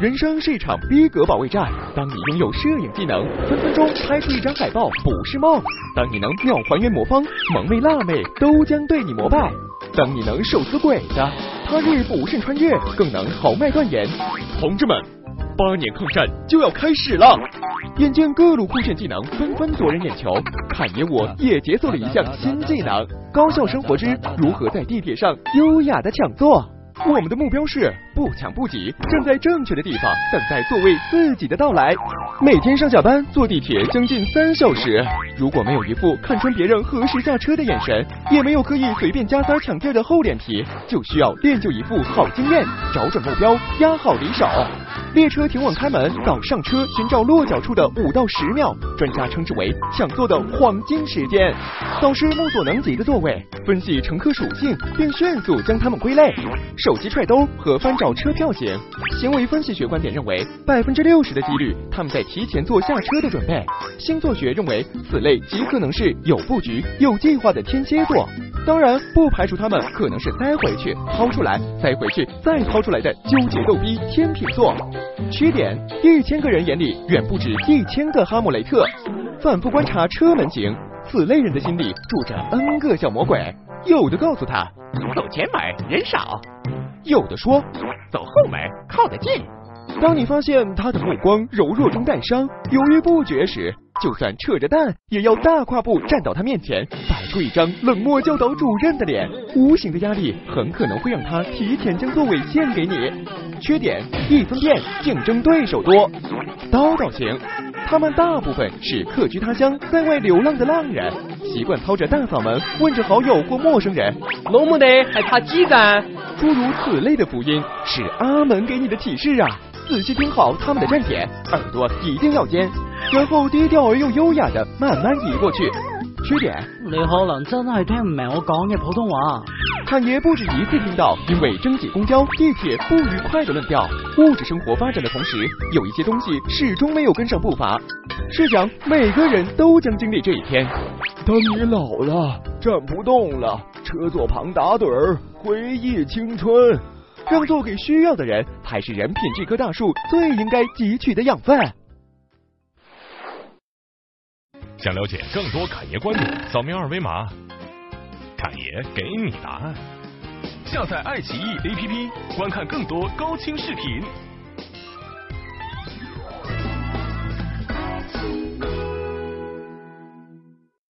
人生是一场逼格保卫战。当你拥有摄影技能，分分钟拍出一张海报不是梦；当你能秒还原魔方，萌妹辣妹都将对你膜拜；当你能手撕鬼子，他日不慎穿越，更能豪迈断言。同志们，八年抗战就要开始了！眼见各路酷炫技能纷纷夺人眼球，侃爷我也解锁了一项新技能——高效生活之如何在地铁上优雅的抢座。我们的目标是不抢不挤，站在正确的地方，等待座位自己的到来。每天上下班坐地铁将近三小时，如果没有一副看穿别人何时下车的眼神，也没有可以随便加塞抢地儿的厚脸皮，就需要练就一副好经验，找准目标，压好离手。列车停稳开门到上车寻找落脚处的五到十秒，专家称之为抢座的黄金时间。扫视目所能及的座位，分析乘客属性，并迅速将他们归类。手机揣兜和翻找车票型。行为分析学观点认为，百分之六十的几率他们在提前做下车的准备。星座学认为，此类极可能是有布局、有计划的天蝎座。当然，不排除他们可能是塞回去、掏出来、塞回去、再掏出来的纠结逗逼天秤座。缺点：一千个人眼里远不止一千个哈姆雷特。反复观察车门型，此类人的心里住着 N 个小魔鬼。有的告诉他走前门人少，有的说走后门靠得近。当你发现他的目光柔弱中带伤，犹豫不决时，就算扯着蛋，也要大跨步站到他面前，摆出一张冷漠教导主任的脸。无形的压力很可能会让他提前将座位献给你。缺点：易分辨，竞争对手多。叨叨型，他们大部分是客居他乡，在外流浪的浪人，习惯操着大嗓门问着好友或陌生人：浓么的还差几杆？诸如此类的福音，是阿门给你的启示啊！仔细听好他们的站点，耳朵一定要尖，然后低调而又优雅的慢慢移过去。缺点，你可能真係聽唔明我講嘅普通話。侃爷不止一次听到因为争挤公交、地铁不愉快的论调。物质生活发展的同时，有一些东西始终没有跟上步伐。试想，每个人都将经历这一天。当你老了，站不动了，车座旁打盹儿，回忆青春。让座给需要的人，才是人品这棵大树最应该汲取的养分。想了解更多侃爷观点，扫描二维码，侃爷给你答案。下载爱奇艺 APP，观看更多高清视频。